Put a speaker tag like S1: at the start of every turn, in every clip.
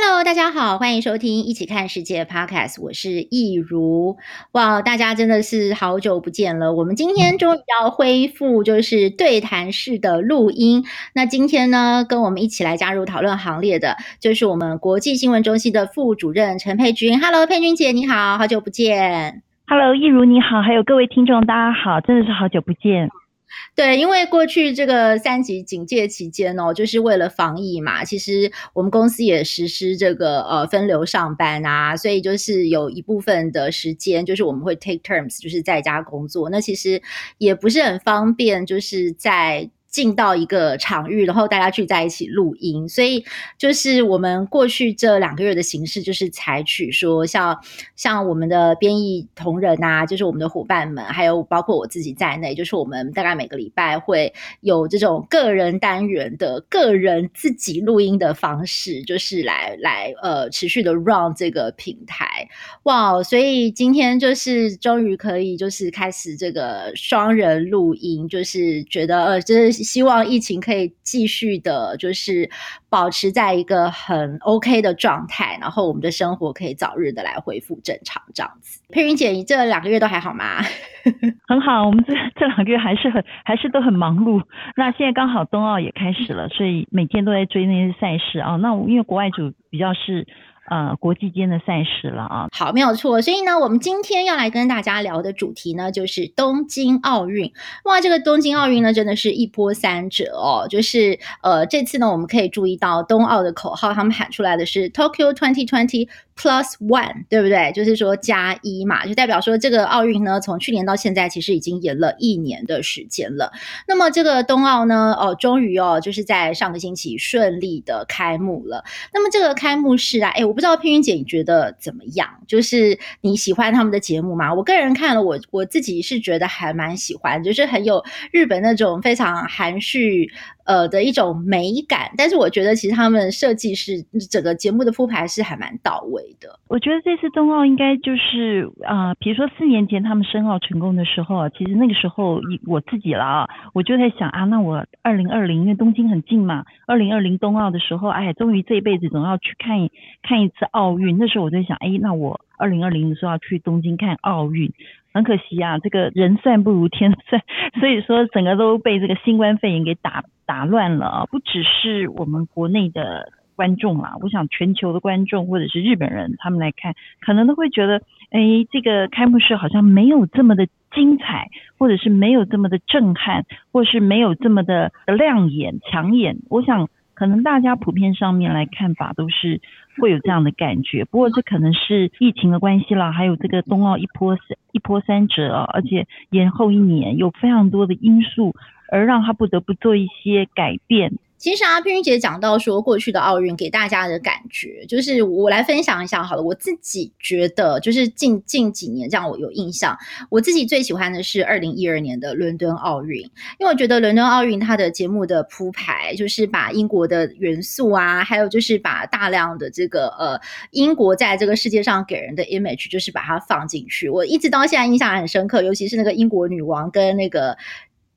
S1: Hello，大家好，欢迎收听《一起看世界》Podcast，我是易如。哇，大家真的是好久不见了。我们今天终于要恢复就是对谈式的录音。那今天呢，跟我们一起来加入讨论行列的，就是我们国际新闻中心的副主任陈佩君。Hello，佩君姐，你好，好久不见。
S2: Hello，易如你好，还有各位听众，大家好，真的是好久不见。
S1: 对，因为过去这个三级警戒期间哦，就是为了防疫嘛。其实我们公司也实施这个呃分流上班啊，所以就是有一部分的时间，就是我们会 take terms，就是在家工作。那其实也不是很方便，就是在。进到一个场域，然后大家聚在一起录音，所以就是我们过去这两个月的形式，就是采取说像像我们的编译同仁啊，就是我们的伙伴们，还有包括我自己在内，就是我们大概每个礼拜会有这种个人单元的个人自己录音的方式，就是来来呃持续的 run 这个平台。哇，所以今天就是终于可以就是开始这个双人录音，就是觉得呃就是。希望疫情可以继续的，就是保持在一个很 OK 的状态，然后我们的生活可以早日的来恢复正常这样子。佩云姐，你这两个月都还好吗？
S2: 很好，我们这这两个月还是很还是都很忙碌。那现在刚好冬奥也开始了，所以每天都在追那些赛事啊。那因为国外组比较是。呃，国际间的赛事了啊，
S1: 好，没有错。所以呢，我们今天要来跟大家聊的主题呢，就是东京奥运。哇，这个东京奥运呢，真的是一波三折哦。就是呃，这次呢，我们可以注意到冬奥的口号，他们喊出来的是 Tokyo 2020 Plus One，对不对？就是说加一嘛，就代表说这个奥运呢，从去年到现在，其实已经延了一年的时间了。那么这个冬奥呢，哦，终于哦，就是在上个星期顺利的开幕了。那么这个开幕式啊，哎，我。不知道佩云姐你觉得怎么样？就是你喜欢他们的节目吗？我个人看了我，我自己是觉得还蛮喜欢，就是很有日本那种非常含蓄。呃的一种美感，但是我觉得其实他们设计是整个节目的铺排是还蛮到位的。
S2: 我觉得这次冬奥应该就是啊、呃，比如说四年前他们申奥成功的时候，其实那个时候我自己了啊，我就在想啊，那我二零二零因为东京很近嘛，二零二零冬奥的时候，哎，终于这一辈子总要去看一看一次奥运。那时候我在想，哎，那我二零二零的时候要去东京看奥运。很可惜啊，这个人算不如天算，所以说整个都被这个新冠肺炎给打打乱了啊！不只是我们国内的观众啦，我想全球的观众或者是日本人，他们来看，可能都会觉得，哎，这个开幕式好像没有这么的精彩，或者是没有这么的震撼，或是没有这么的亮眼抢眼。我想。可能大家普遍上面来看法都是会有这样的感觉，不过这可能是疫情的关系啦，还有这个冬奥一波三一波三折，而且延后一年，有非常多的因素，而让他不得不做一些改变。
S1: 其实啊，佩君姐讲到说，过去的奥运给大家的感觉，就是我来分享一下好了。我自己觉得，就是近近几年这样，我有印象，我自己最喜欢的是二零一二年的伦敦奥运，因为我觉得伦敦奥运它的节目的铺排，就是把英国的元素啊，还有就是把大量的这个呃英国在这个世界上给人的 image，就是把它放进去。我一直到现在印象很深刻，尤其是那个英国女王跟那个。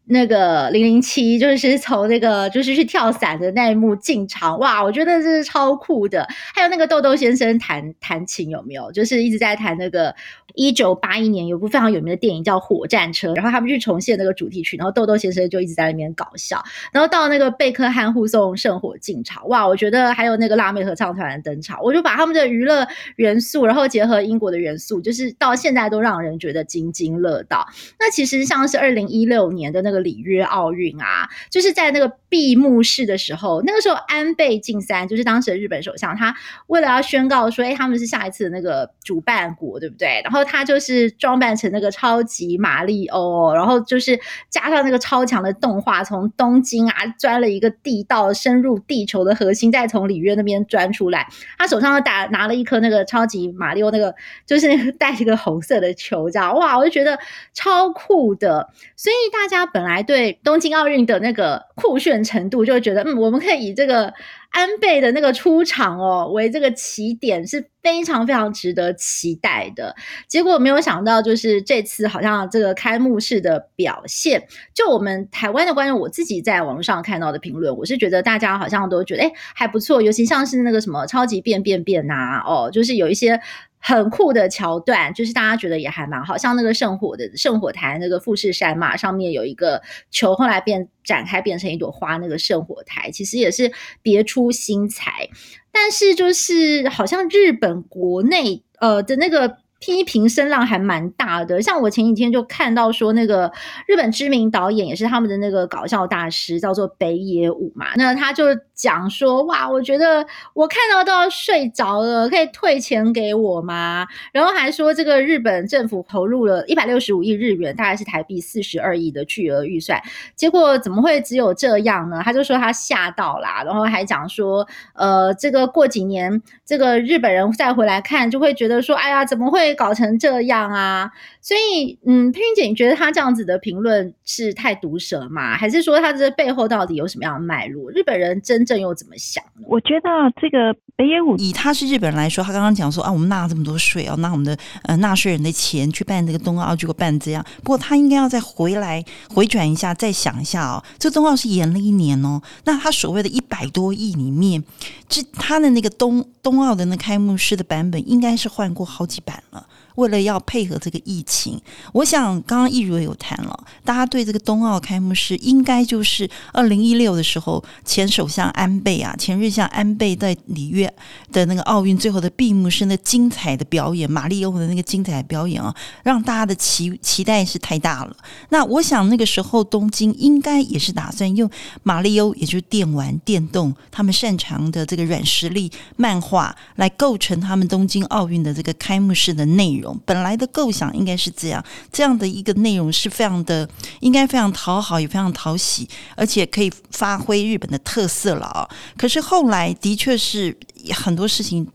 S1: 那个零零七就是从那个就是去跳伞的那一幕进场，哇，我觉得这是超酷的。还有那个豆豆先生弹弹琴有没有？就是一直在弹那个一九八一年有部非常有名的电影叫《火战车》，然后他们去重现那个主题曲，然后豆豆先生就一直在那边搞笑。然后到那个贝克汉护送圣火进场，哇，我觉得还有那个辣妹合唱团的登场，我就把他们的娱乐元素，然后结合英国的元素，就是到现在都让人觉得津津乐道。那其实像是二零一六年的那个。里约奥运啊，就是在那个闭幕式的时候，那个时候安倍晋三就是当时的日本首相，他为了要宣告说，哎，他们是下一次的那个主办国，对不对？然后他就是装扮成那个超级玛丽欧，然后就是加上那个超强的动画，从东京啊钻了一个地道，深入地球的核心，再从里约那边钻出来。他手上打拿了一颗那个超级玛丽欧，那个就是那个带一个红色的球，这样哇，我就觉得超酷的。所以大家本来对东京奥运的那个酷炫。程度就会觉得，嗯，我们可以以这个安倍的那个出场哦为这个起点，是非常非常值得期待的。结果没有想到，就是这次好像这个开幕式的表现，就我们台湾的观众，我自己在网络上看到的评论，我是觉得大家好像都觉得，哎，还不错。尤其像是那个什么超级变变变呐，哦，就是有一些。很酷的桥段，就是大家觉得也还蛮好，像那个圣火的圣火台那个富士山嘛，上面有一个球，后来变展开变成一朵花，那个圣火台其实也是别出出新材。但是就是好像日本国内呃的那个。批评声浪还蛮大的，像我前几天就看到说，那个日本知名导演也是他们的那个搞笑大师，叫做北野武嘛，那他就讲说，哇，我觉得我看到都要睡着了，可以退钱给我吗？然后还说这个日本政府投入了一百六十五亿日元，大概是台币四十二亿的巨额预算，结果怎么会只有这样呢？他就说他吓到啦，然后还讲说，呃，这个过几年这个日本人再回来看，就会觉得说，哎呀，怎么会？搞成这样啊，所以嗯，佩云姐，你觉得他这样子的评论是太毒舌吗？还是说他这背后到底有什么样的脉络？日本人真正又怎么想呢？
S3: 我觉得这个北野武
S2: 以他是日本人来说，他刚刚讲说啊，我们纳了这么多税哦，拿我们的呃纳税人的钱去办这个冬奥，结果办这样。不过他应该要再回来回转一下，再想一下哦，这冬奥是延了一年哦，那他所谓的一百多亿里面，这他的那个冬冬奥的那开幕式的版本，应该是换过好几版了。为了要配合这个疫情，我想刚刚易如也有谈了，大家对这个冬奥开幕式应该就是二零一六的时候，前首相安倍啊，前日向安倍在里约的那个奥运最后的闭幕式那精彩的表演，玛丽欧的那个精彩的表演啊，让大家的期期待是太大了。那我想那个时候东京应该也是打算用玛丽欧，也就是电玩、电动，他们擅长的这个软实力漫画来构成他们东京奥运的这个开幕式的内容。本来的构想应该是这样，这样的一个内容是非常的，应该非常讨好，也非常讨喜，而且可以发挥日本的特色了啊！可是后来的确是很多事情。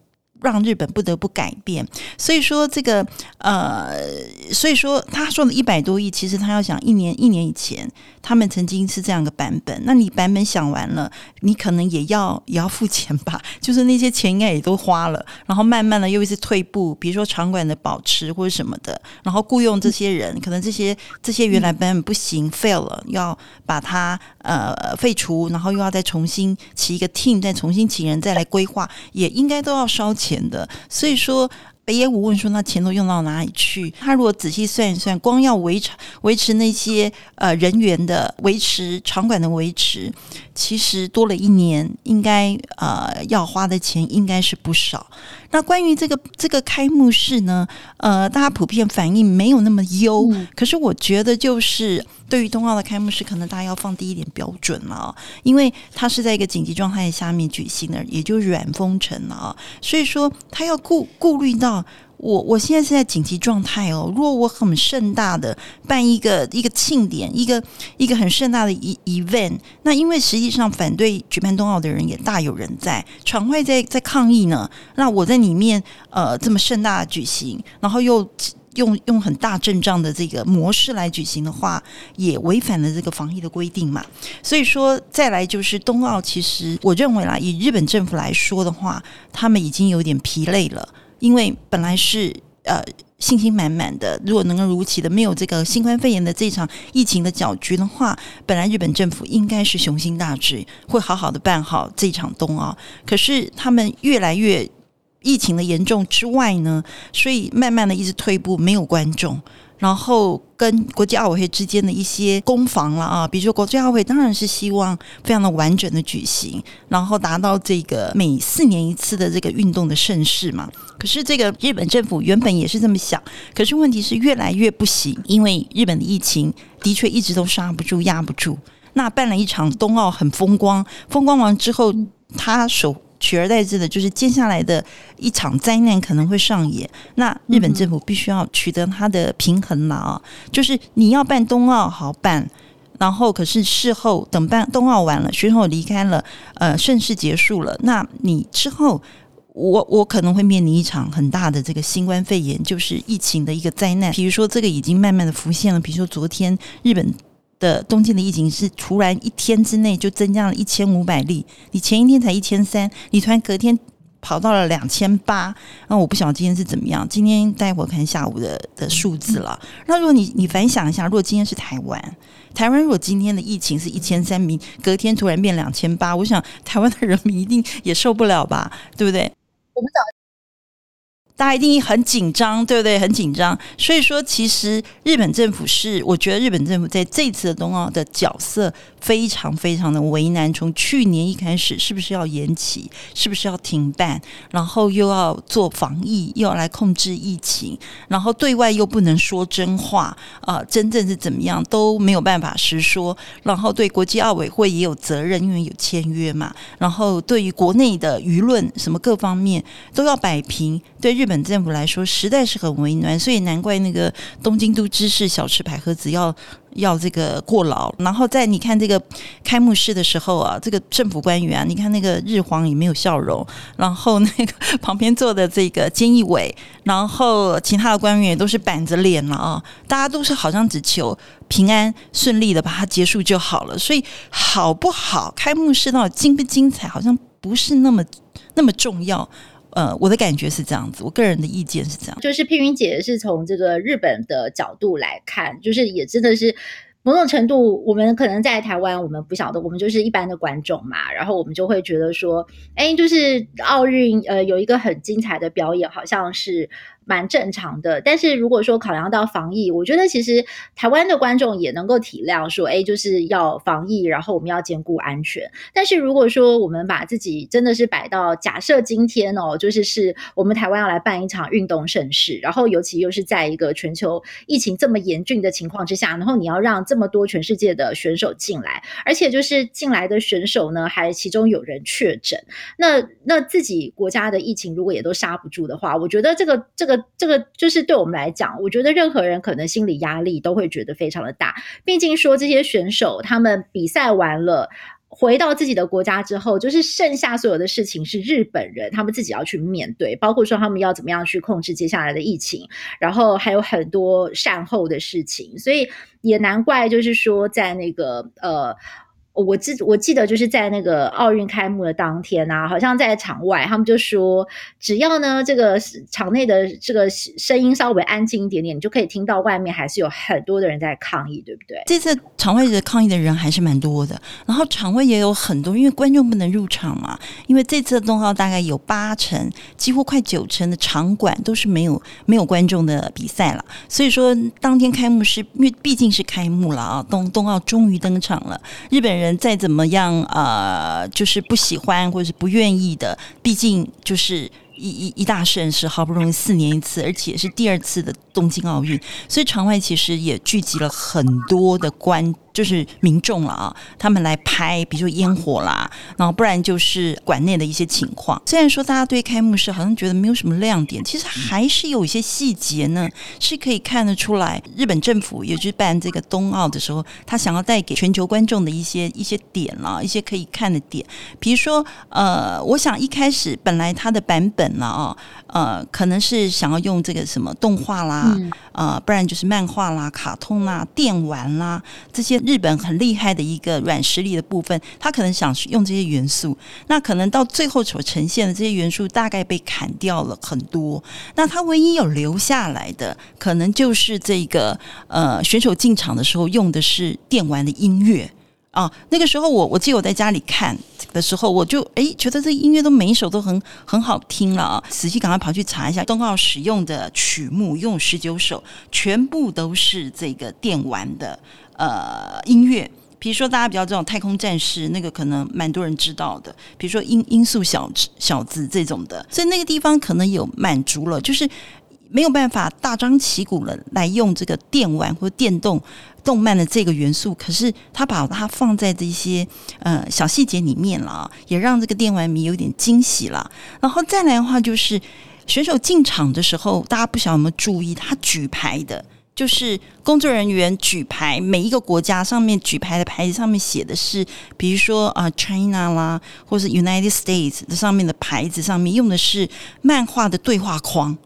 S2: 让日本不得不改变，所以说这个呃，所以说他说的一百多亿，其实他要想一年一年以前，他们曾经是这样的版本。那你版本想完了，你可能也要也要付钱吧？就是那些钱应该也都花了，然后慢慢的又一次退步，比如说场馆的保持或者什么的，然后雇佣这些人，可能这些这些原来版本不行，fail 了，要把它呃废除，然后又要再重新起一个 team，再重新请人再来规划，也应该都要烧钱。钱的，所以说北野武问说：“那钱都用到哪里去？”他如果仔细算一算，光要维持维持那些呃人员的维持场馆的维持，其实多了一年，应该呃要花的钱应该是不少。那关于这个这个开幕式呢，呃，大家普遍反应没有那么优。嗯、可是我觉得，就是对于冬奥的开幕式，可能大家要放低一点标准了，因为它是在一个紧急状态下面举行的，也就是软封城了，所以说他要顾顾虑到。我我现在是在紧急状态哦。如果我很盛大的办一个一个庆典，一个一个很盛大的一 event，那因为实际上反对举办冬奥的人也大有人在，场外在在抗议呢。那我在里面呃这么盛大的举行，然后又用用很大阵仗的这个模式来举行的话，也违反了这个防疫的规定嘛。所以说，再来就是冬奥，其实我认为啦，以日本政府来说的话，他们已经有点疲累了。因为本来是呃信心满满的，如果能够如期的没有这个新冠肺炎的这场疫情的搅局的话，本来日本政府应该是雄心大志，会好好的办好这场冬奥。可是他们越来越疫情的严重之外呢，所以慢慢的一直退步，没有观众。然后跟国际奥委会之间的一些攻防了啊，比如说国际奥委会当然是希望非常的完整的举行，然后达到这个每四年一次的这个运动的盛事嘛。可是这个日本政府原本也是这么想，可是问题是越来越不行，因为日本的疫情的确一直都刹不住、压不住。那办了一场冬奥很风光，风光完之后，他手取而代之的就是接下来的一场灾难可能会上演。那日本政府必须要取得它的平衡了啊，就是你要办冬奥好办，然后可是事后等办冬奥完了，选手离开了，呃，盛世结束了，那你之后。我我可能会面临一场很大的这个新冠肺炎，就是疫情的一个灾难。比如说，这个已经慢慢的浮现了。比如说，昨天日本的东京的疫情是突然一天之内就增加了一千五百例，你前一天才一千三，你突然隔天跑到了两千八。那我不晓得今天是怎么样，今天待会看下午的的数字了。那如果你你反想一下，如果今天是台湾，台湾如果今天的疫情是一千三名，隔天突然变两千八，我想台湾的人民一定也受不了吧，对不对？
S1: 我们找。
S2: 大家一定很紧张，对不对？很紧张。所以说，其实日本政府是，我觉得日本政府在这次的冬奥的角色非常非常的为难。从去年一开始，是不是要延期？是不是要停办？然后又要做防疫，又要来控制疫情，然后对外又不能说真话啊、真正是怎么样都没有办法实说。然后对国际奥委会也有责任，因为有签约嘛。然后对于国内的舆论，什么各方面都要摆平。对日日本政府来说，实在是很为难，所以难怪那个东京都知事小池百合子要要这个过劳。然后在你看这个开幕式的时候啊，这个政府官员啊，你看那个日皇也没有笑容，然后那个旁边坐的这个菅义伟，然后其他的官员也都是板着脸了啊，大家都是好像只求平安顺利的把它结束就好了。所以好不好，开幕式到底精不精彩，好像不是那么那么重要。呃，我的感觉是这样子，我个人的意见是这样，
S1: 就是佩云姐是从这个日本的角度来看，就是也真的是某种程度，我们可能在台湾，我们不晓得，我们就是一般的观众嘛，然后我们就会觉得说，哎，就是奥运，呃，有一个很精彩的表演，好像是。蛮正常的，但是如果说考量到防疫，我觉得其实台湾的观众也能够体谅，说，哎，就是要防疫，然后我们要兼顾安全。但是如果说我们把自己真的是摆到假设今天哦，就是是我们台湾要来办一场运动盛事，然后尤其又是在一个全球疫情这么严峻的情况之下，然后你要让这么多全世界的选手进来，而且就是进来的选手呢，还其中有人确诊，那那自己国家的疫情如果也都刹不住的话，我觉得这个这个。这个就是对我们来讲，我觉得任何人可能心理压力都会觉得非常的大。毕竟说这些选手他们比赛完了，回到自己的国家之后，就是剩下所有的事情是日本人他们自己要去面对，包括说他们要怎么样去控制接下来的疫情，然后还有很多善后的事情，所以也难怪就是说在那个呃。我记我记得就是在那个奥运开幕的当天啊，好像在场外，他们就说，只要呢这个场内的这个声音稍微安静一点点，你就可以听到外面还是有很多的人在抗议，对不对？
S2: 这次场外的抗议的人还是蛮多的，然后场外也有很多，因为观众不能入场嘛。因为这次的冬奥大概有八成，几乎快九成的场馆都是没有没有观众的比赛了，所以说当天开幕式，因为毕竟是开幕了啊，冬冬奥终于登场了，日本人。再怎么样，呃，就是不喜欢或者是不愿意的，毕竟就是一一一大盛事，好不容易四年一次，而且是第二次的东京奥运，所以场外其实也聚集了很多的观。就是民众了啊，他们来拍，比如说烟火啦，然后不然就是馆内的一些情况。虽然说大家对开幕式好像觉得没有什么亮点，其实还是有一些细节呢，是可以看得出来。日本政府也就是办这个冬奥的时候，他想要带给全球观众的一些一些点了，一些可以看的点。比如说，呃，我想一开始本来它的版本呢啊，呃，可能是想要用这个什么动画啦，嗯、呃，不然就是漫画啦、卡通啦、电玩啦这些。日本很厉害的一个软实力的部分，他可能想用这些元素，那可能到最后所呈现的这些元素大概被砍掉了很多。那他唯一有留下来的，可能就是这个呃选手进场的时候用的是电玩的音乐啊。那个时候我我记得我在家里看的时候，我就诶觉得这音乐都每一首都很很好听了啊。仔细赶快跑去查一下，冬奥使用的曲目用十九首，全部都是这个电玩的。呃，音乐，比如说大家比较这种太空战士，那个可能蛮多人知道的。比如说音音速小小子这种的，所以那个地方可能有满足了，就是没有办法大张旗鼓的来用这个电玩或电动动漫的这个元素，可是他把它放在这些呃小细节里面了，也让这个电玩迷有点惊喜了。然后再来的话，就是选手进场的时候，大家不晓得有没有注意，他举牌的，就是工作人员举牌，每一个国家上面举牌的牌子上面写的是，比如说啊、China 啦，或是 United States 这上面的牌子上面用的是漫画的对话框。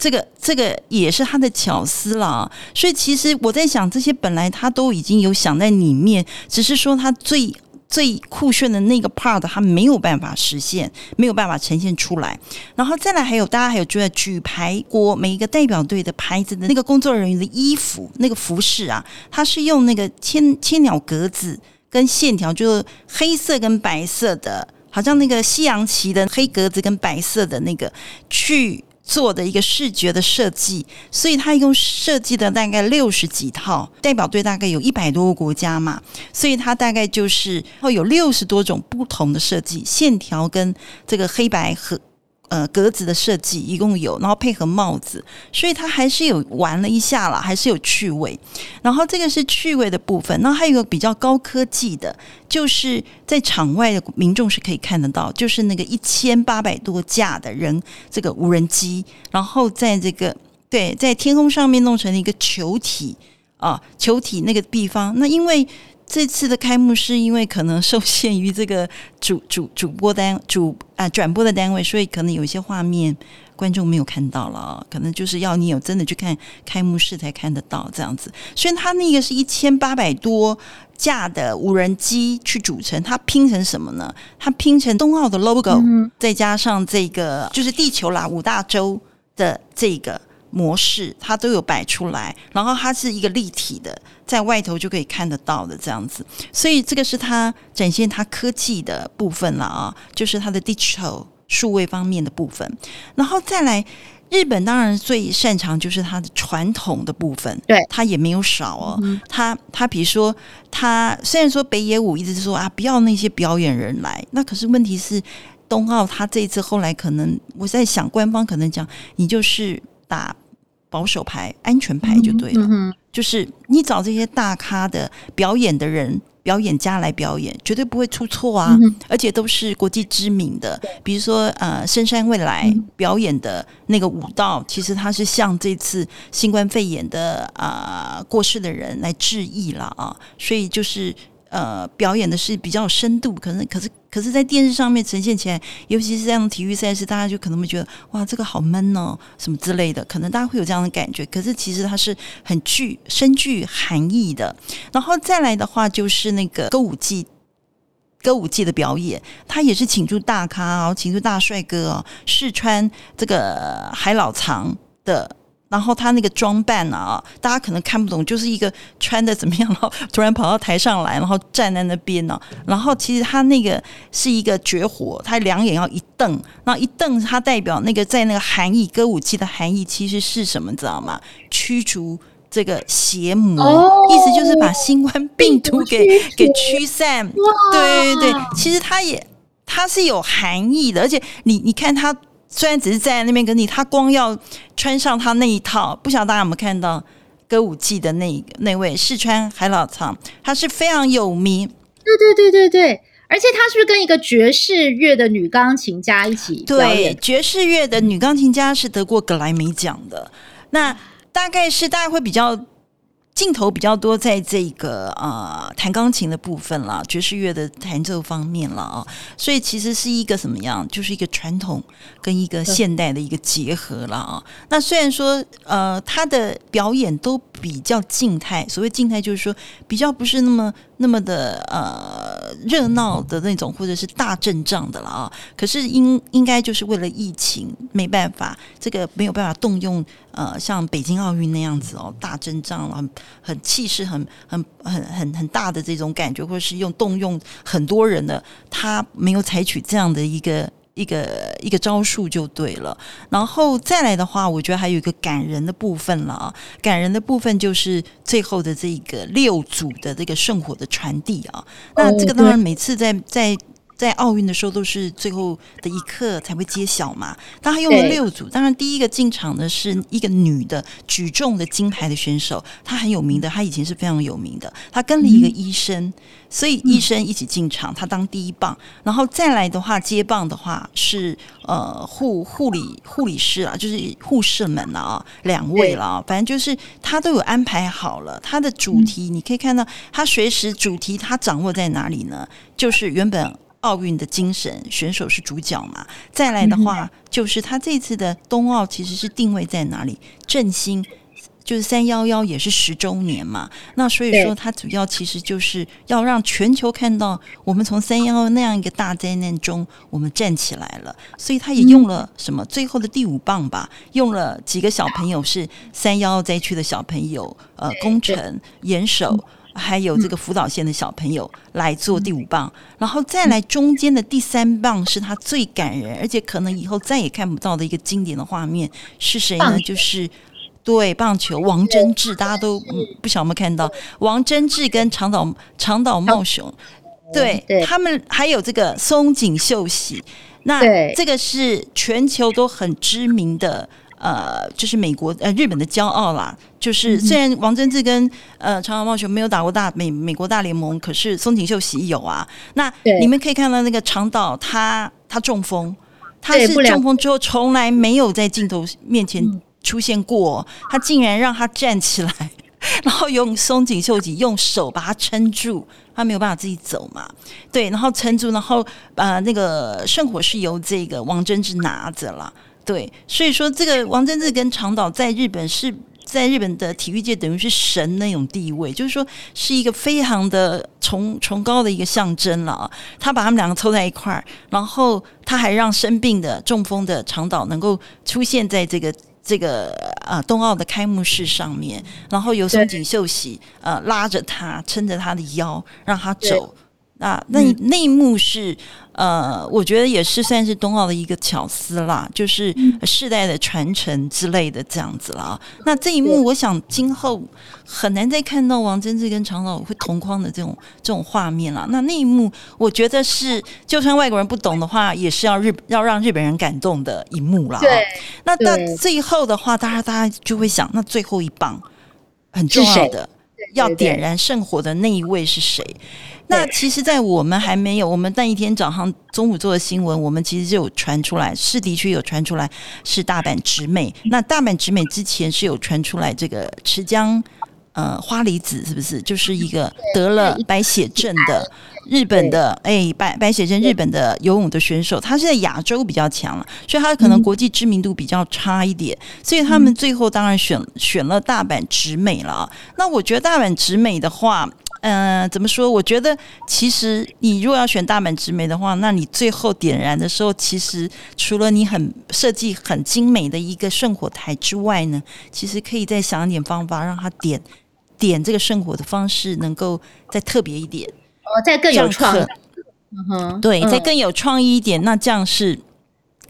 S2: 这个这个也是他的巧思了，所以其实我在想，这些本来他都已经有想在里面，只是说他最最酷炫的那个 part 他没有办法实现，没有办法呈现出来。然后再来还有大家还有就在举牌国每一个代表队的牌子的那个工作人员的衣服那个服饰啊，他是用那个千千鸟格子跟线条，就是黑色跟白色的，好像那个西洋旗的黑格子跟白色的那个去。做的一个视觉的设计，所以他一共设计的大概六十几套，代表队大概有一百多个国家嘛，所以他大概就是会有六十多种不同的设计线条跟这个黑白和。呃，格子的设计一共有，然后配合帽子，所以它还是有玩了一下啦，还是有趣味。然后这个是趣味的部分，那还有一个比较高科技的，就是在场外的民众是可以看得到，就是那个一千八百多架的人这个无人机，然后在这个对，在天空上面弄成了一个球体啊，球体那个地方，那因为。这次的开幕式因为可能受限于这个主 主主播单主啊转播的单位，所以可能有一些画面观众没有看到了，可能就是要你有真的去看开幕式才看得到这样子。所以它那个是一千八百多架的无人机去组成，它拼成什么呢？它拼成冬奥的 logo，嗯，再加上这个就是地球啦五大洲的这个。模式它都有摆出来，然后它是一个立体的，在外头就可以看得到的这样子，所以这个是它展现它科技的部分了啊，就是它的 digital 数位方面的部分，然后再来日本当然最擅长就是它的传统的部分，
S1: 对，
S2: 它也没有少哦，它它比如说它虽然说北野武一直是说啊不要那些表演人来，那可是问题是冬奥它这一次后来可能我在想官方可能讲你就是。打保守牌、安全牌就对了，嗯嗯、就是你找这些大咖的表演的人、表演家来表演，绝对不会出错啊！嗯、而且都是国际知名的，比如说呃，深山未来表演的那个舞蹈，嗯、其实他是向这次新冠肺炎的啊、呃、过世的人来致意了啊，所以就是。呃，表演的是比较有深度，可能可是可是在电视上面呈现起来，尤其是这样的体育赛事，大家就可能会觉得哇，这个好闷哦，什么之类的，可能大家会有这样的感觉。可是其实它是很具深具含义的。然后再来的话，就是那个歌舞伎，歌舞伎的表演，他也是请出大咖哦，请出大帅哥哦，试穿这个海老藏的。然后他那个装扮啊，大家可能看不懂，就是一个穿的怎么样，然后突然跑到台上来，然后站在那边呢。然后其实他那个是一个绝活，他两眼要一瞪，然后一瞪，他代表那个在那个含义，歌舞伎的含义其实是什么，知道吗？驱逐这个邪魔，哦、意思就是把新冠病毒给给驱散。哇对对对，其实他也他是有含义的，而且你你看他。虽然只是站在那边跟你，他光要穿上他那一套，不晓得大家有没有看到歌舞伎的那那位试川海老藏，他是非常有名。
S1: 对对对对对，而且他是不是跟一个爵士乐的女钢琴家一起？
S2: 对，爵士乐的女钢琴家是得过格莱美奖的。那大概是大家会比较。镜头比较多在这个啊弹钢琴的部分了，爵士乐的弹奏方面了啊，所以其实是一个什么样？就是一个传统跟一个现代的一个结合了啊。那虽然说呃他的表演都比较静态，所谓静态就是说比较不是那么那么的呃热闹的那种，或者是大阵仗的了啊。可是应应该就是为了疫情没办法，这个没有办法动用呃像北京奥运那样子哦大阵仗了。很气势，很很很很很大的这种感觉，或者是用动用很多人的，他没有采取这样的一个一个一个招数就对了。然后再来的话，我觉得还有一个感人的部分了啊，感人的部分就是最后的这个六组的这个圣火的传递啊。那这个当然每次在在在奥运的时候都是最后的一刻才会揭晓嘛。当他用了六组，当然第一个进场的是一个女的举重的金牌的选手，她很有名的，她以前是非常有名的。她跟了一个医生，嗯、所以医生一起进场，她当第一棒。然后再来的话，接棒的话是呃护护理护理师啊，就是护士们啊，两位了啊，反正就是他都有安排好了。他的主题你可以看到，他随时主题他掌握在哪里呢？就是原本。奥运的精神，选手是主角嘛？再来的话，嗯、就是他这次的冬奥其实是定位在哪里？振兴，就是三幺幺也是十周年嘛。那所以说，他主要其实就是要让全球看到，我们从三幺幺那样一个大灾难中，我们站起来了。所以他也用了什么？最后的第五棒吧，用了几个小朋友是三幺幺灾区的小朋友，呃，工程、严守。还有这个福岛县的小朋友来做第五棒，然后再来中间的第三棒是他最感人，而且可能以后再也看不到的一个经典的画面是谁呢？就是对棒球王贞治，大家都不晓得有没有看到？王贞治跟长岛长岛茂雄，对他们还有这个松井秀喜，那这个是全球都很知名的。呃，就是美国呃日本的骄傲啦。就是虽然王贞治跟呃长岛茂雄没有打过大美美国大联盟，可是松井秀喜有啊。那你们可以看到那个长岛，他他中风，他是中风之后从来没有在镜头面前出现过，他竟然让他站起来，然后用松井秀吉用手把他撑住，他没有办法自己走嘛。对，然后撑住，然后呃那个圣火是由这个王贞治拿着了。对，所以说这个王贞治跟长岛在日本是在日本的体育界等于是神那种地位，就是说是一个非常的崇崇高的一个象征了。他把他们两个凑在一块儿，然后他还让生病的中风的长岛能够出现在这个这个呃冬奥的开幕式上面，然后由松井秀喜呃拉着他撑着他的腰让他走。啊，那那一幕是，呃，我觉得也是算是冬奥的一个巧思啦，就是世代的传承之类的这样子啦。那这一幕，我想今后很难再看到王贞治跟长老会同框的这种这种画面了。那那一幕，我觉得是，就算外国人不懂的话，也是要日要让日本人感动的一幕了。对，那到最后的话，大家大家就会想，那最后一棒很重要的要点燃圣火的那一位是谁？那其实，在我们还没有，我们那一天早上、中午做的新闻，我们其实就有传出来，是的确有传出来是大阪直美。那大阪直美之前是有传出来这个池江呃花梨子，是不是就是一个得了白血症的日本的哎白白血症日本的游泳的选手？他是在亚洲比较强了，所以他可能国际知名度比较差一点，所以他们最后当然选选了大阪直美了。那我觉得大阪直美的话。嗯、呃，怎么说？我觉得其实你如果要选大阪直美的话，那你最后点燃的时候，其实除了你很设计很精美的一个圣火台之外呢，其实可以再想一点方法，让它点点这个圣火的方式能够再特别一点，
S1: 哦，再更有创意。嗯哼，
S2: 对，再更有创意一点，那这样是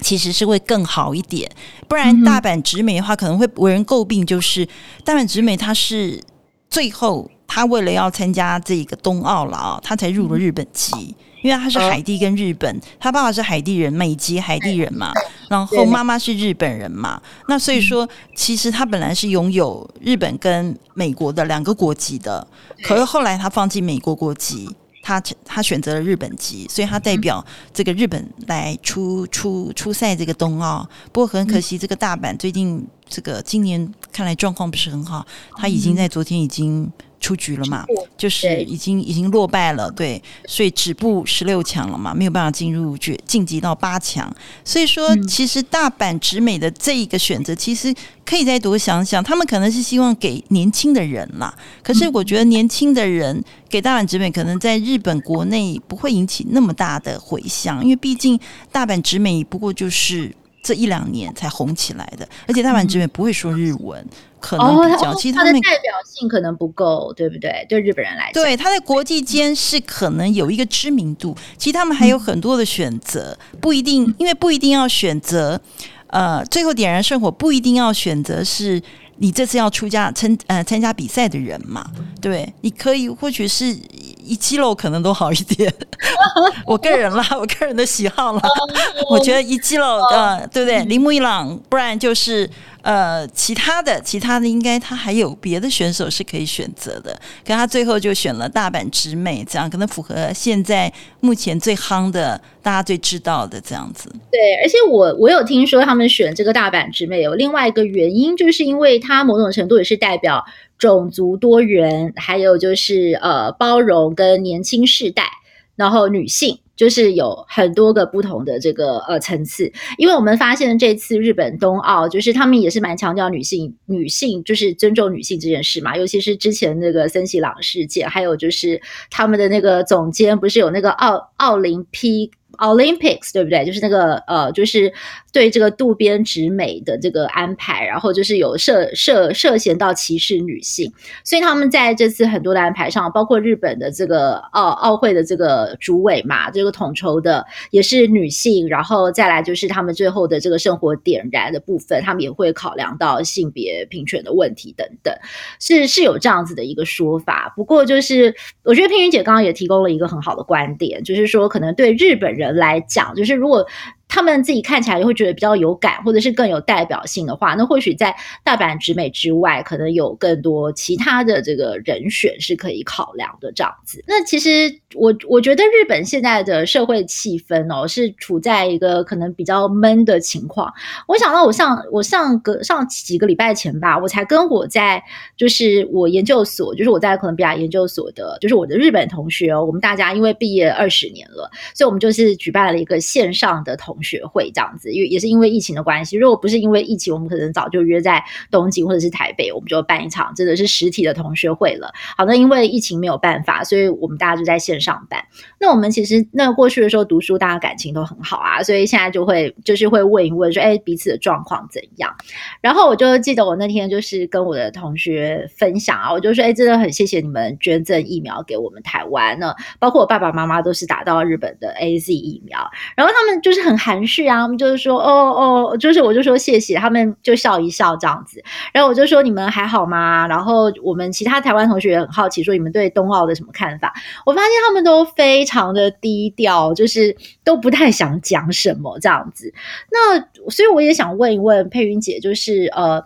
S2: 其实是会更好一点。不然大阪直美的话，可能会为人诟病，就是大阪直美它是最后。他为了要参加这个冬奥了啊，他才入了日本籍，因为他是海地跟日本，他爸爸是海地人，美籍海地人嘛，然后妈妈是日本人嘛，那所以说其实他本来是拥有日本跟美国的两个国籍的，可是后来他放弃美国国籍，他他选择了日本籍，所以他代表这个日本来出出出赛这个冬奥，不过很可惜，这个大阪最近这个今年看来状况不是很好，他已经在昨天已经。出局了嘛？就是已经已经落败了，对，所以止步十六强了嘛，没有办法进入决晋级到八强。所以说，其实大阪直美的这一个选择，其实可以再多想想。他们可能是希望给年轻的人啦，可是我觉得年轻的人给大阪直美，可能在日本国内不会引起那么大的回响，因为毕竟大阪直美不过就是。这一两年才红起来的，而且大阪直美不会说日文，嗯、可能比较，其实他
S1: 的代表性可能不够，对不对？对日本人来讲，
S2: 对他在国际间是可能有一个知名度，其实他们还有很多的选择，不一定，因为不一定要选择，呃，最后点燃圣火不一定要选择是。你这次要出家参呃参加比赛的人嘛，对，你可以或许是一肌肉可能都好一点。我个人啦，我个人的喜好啦，我觉得一肌肉呃，对不对？铃木一朗，不然就是。呃，其他的，其他的应该他还有别的选手是可以选择的，可他最后就选了大阪直美，这样可能符合现在目前最夯的，大家最知道的这样子。
S1: 对，而且我我有听说他们选这个大阪直美有另外一个原因，就是因为它某种程度也是代表种族多元，还有就是呃包容跟年轻世代，然后女性。就是有很多个不同的这个呃层次，因为我们发现这次日本冬奥，就是他们也是蛮强调女性，女性就是尊重女性这件事嘛，尤其是之前那个森喜朗事件，还有就是他们的那个总监不是有那个奥奥林匹 Olympics 对不对？就是那个呃，就是对这个渡边直美的这个安排，然后就是有涉涉涉嫌到歧视女性，所以他们在这次很多的安排上，包括日本的这个奥奥会的这个主委嘛，这个统筹的也是女性，然后再来就是他们最后的这个圣火点燃的部分，他们也会考量到性别平权的问题等等，是是有这样子的一个说法。不过就是我觉得佩云姐刚刚也提供了一个很好的观点，就是说可能对日本人。来讲，就是如果。他们自己看起来会觉得比较有感，或者是更有代表性的话，那或许在大阪直美之外，可能有更多其他的这个人选是可以考量的这样子。那其实我我觉得日本现在的社会气氛哦，是处在一个可能比较闷的情况。我想到我上我上个上几个礼拜前吧，我才跟我在就是我研究所，就是我在哥伦比亚研究所的，就是我的日本同学哦，我们大家因为毕业二十年了，所以我们就是举办了一个线上的同。学会这样子，因为也是因为疫情的关系。如果不是因为疫情，我们可能早就约在东京或者是台北，我们就办一场真的是实体的同学会了。好，那因为疫情没有办法，所以我们大家就在线上办。那我们其实那过去的时候读书，大家感情都很好啊，所以现在就会就是会问一问说，哎，彼此的状况怎样？然后我就记得我那天就是跟我的同学分享啊，我就说，哎，真的很谢谢你们捐赠疫苗给我们台湾呢，包括我爸爸妈妈都是打到日本的 AZ 疫苗，然后他们就是很含蓄啊，他们就是说，哦哦，就是我就说谢谢，他们就笑一笑这样子。然后我就说你们还好吗？然后我们其他台湾同学也很好奇，说你们对冬奥的什么看法？我发现他们都非常的低调，就是都不太想讲什么这样子。那所以我也想问一问佩云姐，就是呃。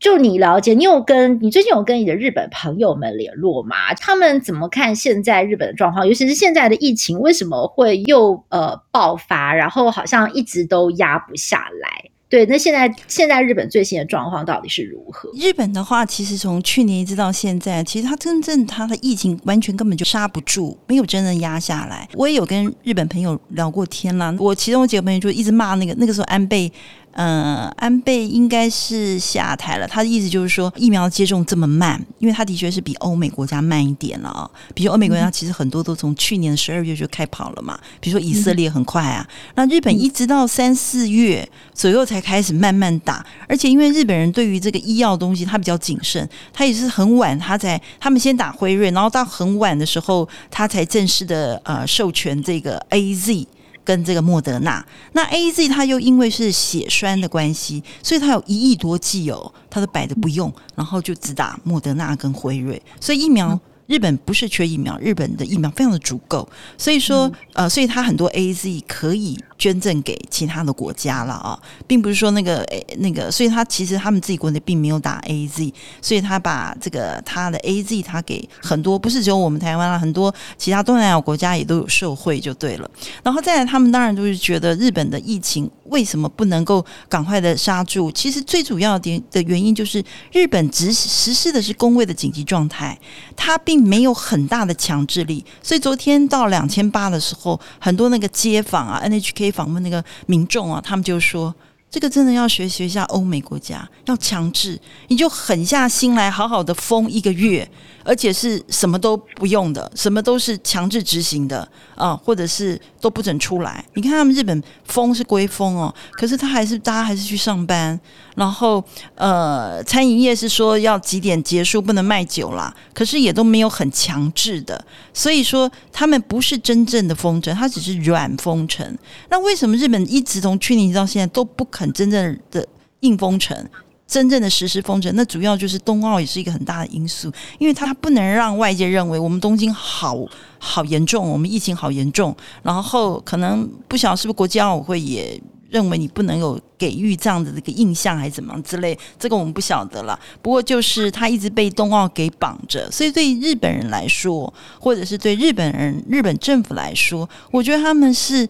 S1: 就你了解，你有跟你最近有跟你的日本朋友们联络吗？他们怎么看现在日本的状况？尤其是现在的疫情，为什么会又呃爆发？然后好像一直都压不下来。对，那现在现在日本最新的状况到底是如何？
S2: 日本的话，其实从去年一直到现在，其实它真正它的疫情完全根本就刹不住，没有真正压下来。我也有跟日本朋友聊过天啦，我其中几个朋友就一直骂那个那个时候安倍。呃，安倍应该是下台了。他的意思就是说，疫苗接种这么慢，因为他的确是比欧美国家慢一点了啊。比如欧美国家其实很多都从去年十二月就开跑了嘛。比如说以色列很快啊，那日本一直到三四月左右才开始慢慢打。而且因为日本人对于这个医药东西他比较谨慎，他也是很晚他才他们先打辉瑞，然后到很晚的时候他才正式的呃授权这个 AZ。跟这个莫德纳，那 AZ 它又因为是血栓的关系，所以它有一亿多剂哦，它都摆着不用，然后就只打莫德纳跟辉瑞，所以疫苗。日本不是缺疫苗，日本的疫苗非常的足够，所以说，嗯、呃，所以它很多 AZ 可以捐赠给其他的国家了啊，并不是说那个诶那个，所以他其实他们自己国内并没有打 AZ，所以他把这个他的 AZ 他给很多，不是只有我们台湾啦，很多其他东南亚国家也都有受惠就对了。然后再来，他们当然就是觉得日本的疫情为什么不能够赶快的刹住？其实最主要的的原因就是日本实实施的是公卫的紧急状态，他并。没有很大的强制力，所以昨天到两千八的时候，很多那个街坊啊，NHK 访问那个民众啊，他们就说，这个真的要学习一下欧美国家，要强制，你就狠下心来，好好的封一个月。而且是什么都不用的，什么都是强制执行的啊，或者是都不准出来。你看他们日本封是归封哦，可是他还是大家还是去上班。然后呃，餐饮业是说要几点结束，不能卖酒啦，可是也都没有很强制的。所以说他们不是真正的封城，他只是软封城。那为什么日本一直从去年到现在都不肯真正的硬封城？真正的实施封城，那主要就是冬奥也是一个很大的因素，因为它不能让外界认为我们东京好好严重，我们疫情好严重，然后可能不晓得是不是国际奥委会也认为你不能有给予这样的这个印象，还是怎么之类，这个我们不晓得了。不过就是他一直被冬奥给绑着，所以对日本人来说，或者是对日本人、日本政府来说，我觉得他们是。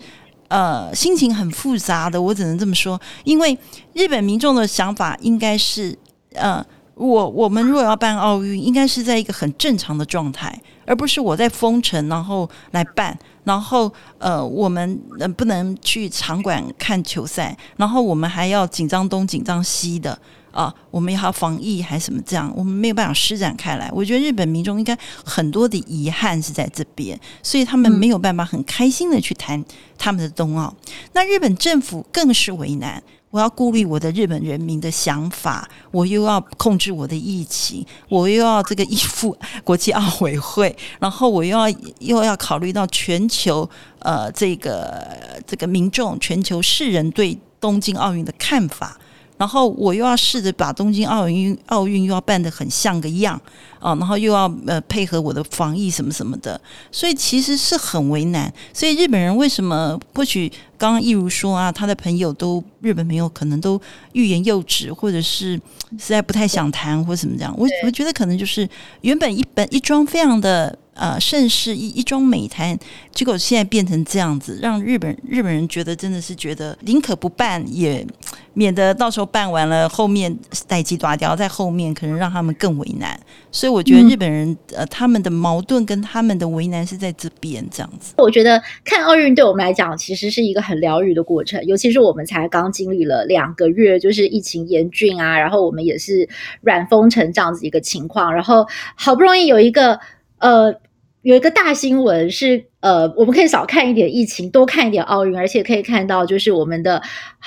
S2: 呃，心情很复杂的，我只能这么说。因为日本民众的想法应该是，呃，我我们如果要办奥运，应该是在一个很正常的状态，而不是我在封城然后来办，然后呃，我们能不能去场馆看球赛，然后我们还要紧张东紧张西的。啊，我们也好防疫还是什么这样，我们没有办法施展开来。我觉得日本民众应该很多的遗憾是在这边，所以他们没有办法很开心的去谈他们的冬奥。那日本政府更是为难，我要顾虑我的日本人民的想法，我又要控制我的疫情，我又要这个依附国际奥委会，然后我又要又要考虑到全球呃这个这个民众、全球世人对东京奥运的看法。然后我又要试着把东京奥运奥运又要办得很像个样啊，然后又要呃配合我的防疫什么什么的，所以其实是很为难。所以日本人为什么或许刚刚一如说啊，他的朋友都日本朋友可能都欲言又止，或者是实在不太想谈或什么这样。我我觉得可能就是原本一本一桩非常的。呃，盛世一一桩美谈，结果现在变成这样子，让日本日本人觉得真的是觉得宁可不办，也免得到时候办完了后面代志大条在后面，可能让他们更为难。所以我觉得日本人、嗯、呃，他们的矛盾跟他们的为难是在这边这样子。
S1: 我觉得看奥运对我们来讲，其实是一个很疗愈的过程，尤其是我们才刚经历了两个月，就是疫情严峻啊，然后我们也是软封城这样子一个情况，然后好不容易有一个呃。有一个大新闻是，呃，我们可以少看一点疫情，多看一点奥运，而且可以看到，就是我们的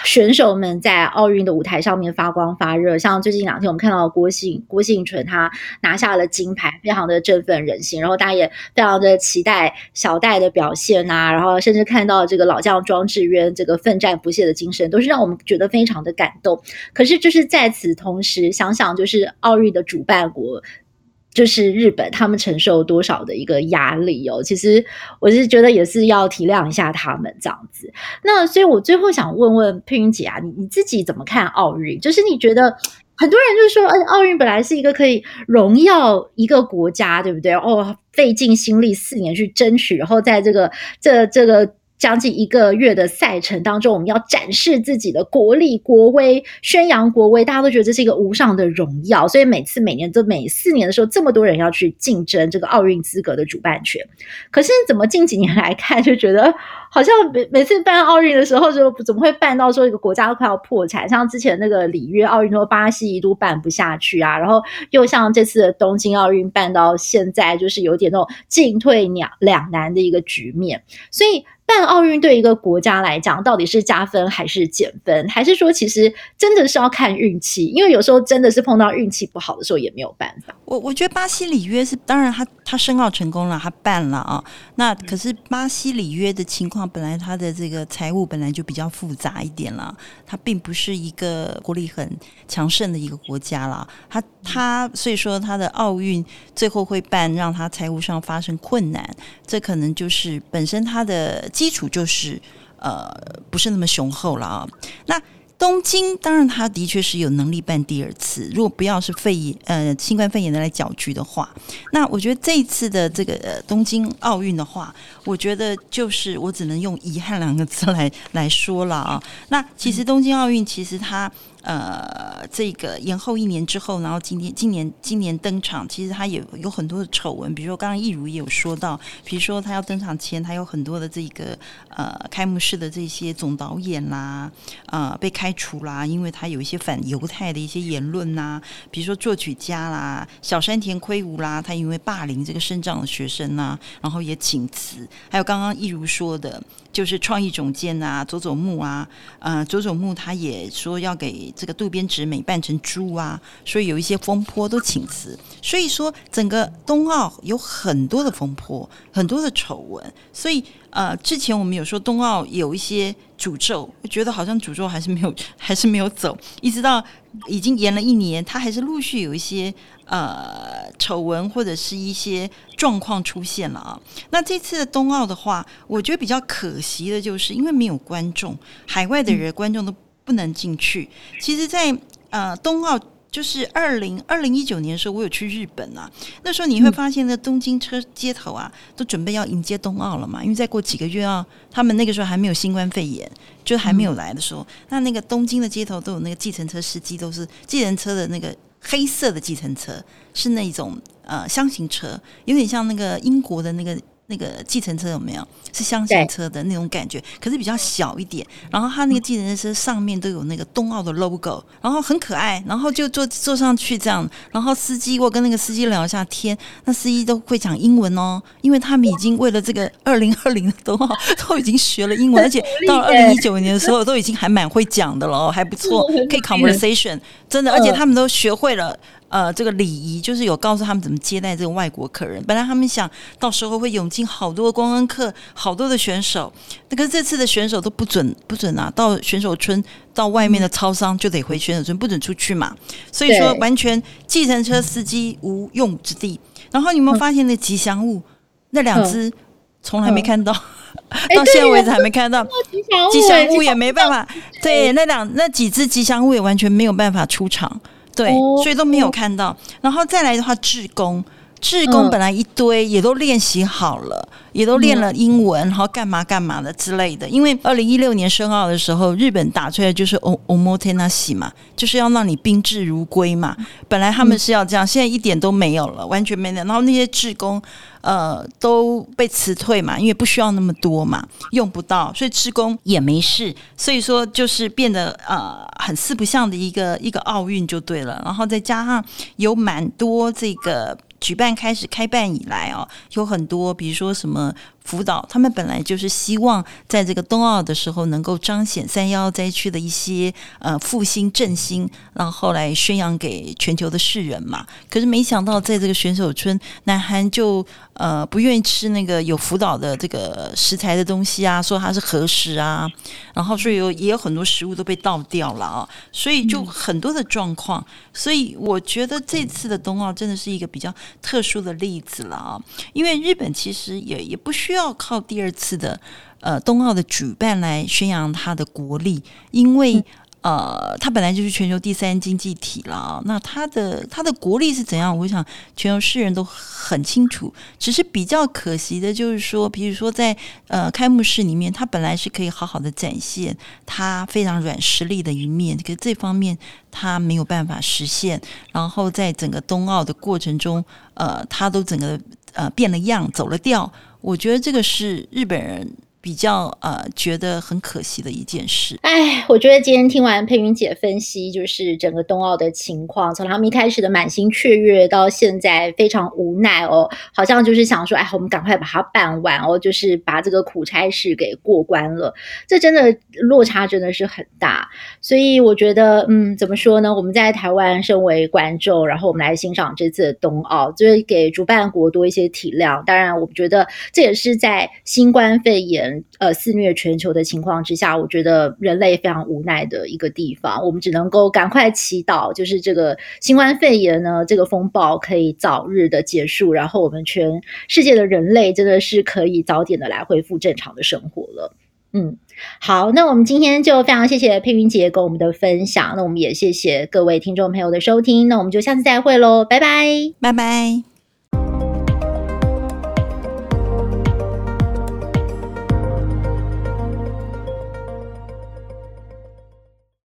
S1: 选手们在奥运的舞台上面发光发热。像最近两天，我们看到郭信郭信淳他拿下了金牌，非常的振奋人心。然后大家也非常的期待小戴的表现啊，然后甚至看到这个老将庄智渊这个奋战不懈的精神，都是让我们觉得非常的感动。可是，就是在此同时，想想就是奥运的主办国。就是日本，他们承受多少的一个压力哦？其实我是觉得也是要体谅一下他们这样子。那所以，我最后想问问佩云姐啊，你你自己怎么看奥运？就是你觉得很多人就是说，哎，奥运本来是一个可以荣耀一个国家，对不对？哦，费尽心力四年去争取，然后在这个这这个。将近一个月的赛程当中，我们要展示自己的国力、国威，宣扬国威，大家都觉得这是一个无上的荣耀。所以每次每年都每四年的时候，这么多人要去竞争这个奥运资格的主办权。可是怎么近几年来看，就觉得好像每每次办奥运的时候，就怎么会办到说一个国家都快要破产？像之前那个里约奥运，说巴西一度办不下去啊，然后又像这次的东京奥运办到现在，就是有点那种进退两两难的一个局面，所以。办奥运对一个国家来讲，到底是加分还是减分？还是说，其实真的是要看运气？因为有时候真的是碰到运气不好的时候，也没有办法。
S2: 我我觉得巴西里约是，当然他他申奥成功了，他办了啊。那可是巴西里约的情况，本来他的这个财务本来就比较复杂一点了，他并不是一个国力很强盛的一个国家了。他他所以说他的奥运最后会办，让他财务上发生困难，这可能就是本身他的。基础就是呃不是那么雄厚了啊。那东京当然他的确是有能力办第二次，如果不要是肺炎呃新冠肺炎的来搅局的话，那我觉得这一次的这个东京奥运的话，我觉得就是我只能用遗憾两个字来来说了啊。那其实东京奥运其实它。呃，这个延后一年之后，然后今天今年今年登场，其实他也有很多的丑闻，比如说刚刚益如也有说到，比如说他要登场前，他有很多的这个呃开幕式的这些总导演啦，呃被开除啦，因为他有一些反犹太的一些言论呐，比如说作曲家啦，小山田圭吾啦，他因为霸凌这个生长的学生呐，然后也请辞，还有刚刚益如说的，就是创意总监啊，佐佐木啊，呃佐佐木他也说要给。这个渡边直美扮成猪啊，所以有一些风波都请辞。所以说，整个冬奥有很多的风波，很多的丑闻。所以，呃，之前我们有说冬奥有一些诅咒，觉得好像诅咒还是没有，还是没有走，一直到已经延了一年，他还是陆续有一些呃丑闻或者是一些状况出现了啊。那这次的冬奥的话，我觉得比较可惜的就是因为没有观众，海外的人观众都不能进去。其实在，呃冬奥。就是二零二零一九年的时候，我有去日本啊。那时候你会发现，那东京车街头啊，都准备要迎接冬奥了嘛。因为再过几个月啊，他们那个时候还没有新冠肺炎，就还没有来的时候，那那个东京的街头都有那个计程车司机，都是计程车的那个黑色的计程车，是那种呃厢型车，有点像那个英国的那个。那个计程车有没有是厢型车的那种感觉？可是比较小一点。然后它那个计程车上面都有那个冬奥的 logo，然后很可爱。然后就坐坐上去这样。然后司机，我跟那个司机聊一下天，那司机都会讲英文哦，因为他们已经为了这个 二零二零的冬奥都已经学了英文，而且到了二零一九年的时候都已经还蛮会讲的了，还不错，可以 conversation，真的，而且他们都学会了。呃，这个礼仪就是有告诉他们怎么接待这个外国客人。本来他们想到时候会涌进好多观光客，好多的选手。那个这次的选手都不准不准啊，到选手村到外面的超商就得回选手村，不准出去嘛。所以说，完全计程车司机无用武之地。然后你有没有发现那吉祥物？那两只从来没看到，到现在为止还没看到。吉祥物也没办法，对，那两那几只吉祥物也完全没有办法出场。对，所以都没有看到。然后再来的话，志工，志工本来一堆也都练习好了，也都练了英文，然后干嘛干嘛的之类的。因为二零一六年申奥的时候，日本打出来就是 omotenashi 嘛，就是要让你宾至如归嘛。本来他们是要这样，现在一点都没有了，完全没有。然后那些志工。呃，都被辞退嘛，因为不需要那么多嘛，用不到，所以志工也没事，所以说就是变得呃很四不像的一个一个奥运就对了，然后再加上有蛮多这个。举办开始开办以来哦，有很多，比如说什么福岛，他们本来就是希望在这个冬奥的时候能够彰显三幺灾区的一些呃复兴振兴，然后来宣扬给全球的世人嘛。可是没想到在这个选手村，南韩就呃不愿意吃那个有福岛的这个食材的东西啊，说它是核食啊，然后所以有也有很多食物都被倒掉了啊，所以就很多的状况。所以我觉得这次的冬奥真的是一个比较。特殊的例子了啊，因为日本其实也也不需要靠第二次的呃冬奥的举办来宣扬他的国力，因为。呃，它本来就是全球第三经济体了，那它的它的国力是怎样？我想全球世人都很清楚。只是比较可惜的就是说，比如说在呃开幕式里面，它本来是可以好好的展现它非常软实力的一面，可是这方面它没有办法实现。然后在整个冬奥的过程中，呃，它都整个呃变了样，走了调。我觉得这个是日本人。比较呃，觉得很可惜的一件事。
S1: 哎，我觉得今天听完佩云姐分析，就是整个冬奥的情况，从他们一开始的满心雀跃，到现在非常无奈哦，好像就是想说，哎，我们赶快把它办完哦，就是把这个苦差事给过关了。这真的落差真的是很大，所以我觉得，嗯，怎么说呢？我们在台湾身为观众，然后我们来欣赏这次的冬奥，就是给主办国多一些体谅。当然，我觉得这也是在新冠肺炎。呃，肆虐全球的情况之下，我觉得人类非常无奈的一个地方，我们只能够赶快祈祷，就是这个新冠肺炎呢，这个风暴可以早日的结束，然后我们全世界的人类真的是可以早点的来恢复正常的生活了。嗯，好，那我们今天就非常谢谢佩云姐跟我们的分享，那我们也谢谢各位听众朋友的收听，那我们就下次再会喽，拜拜，
S2: 拜拜。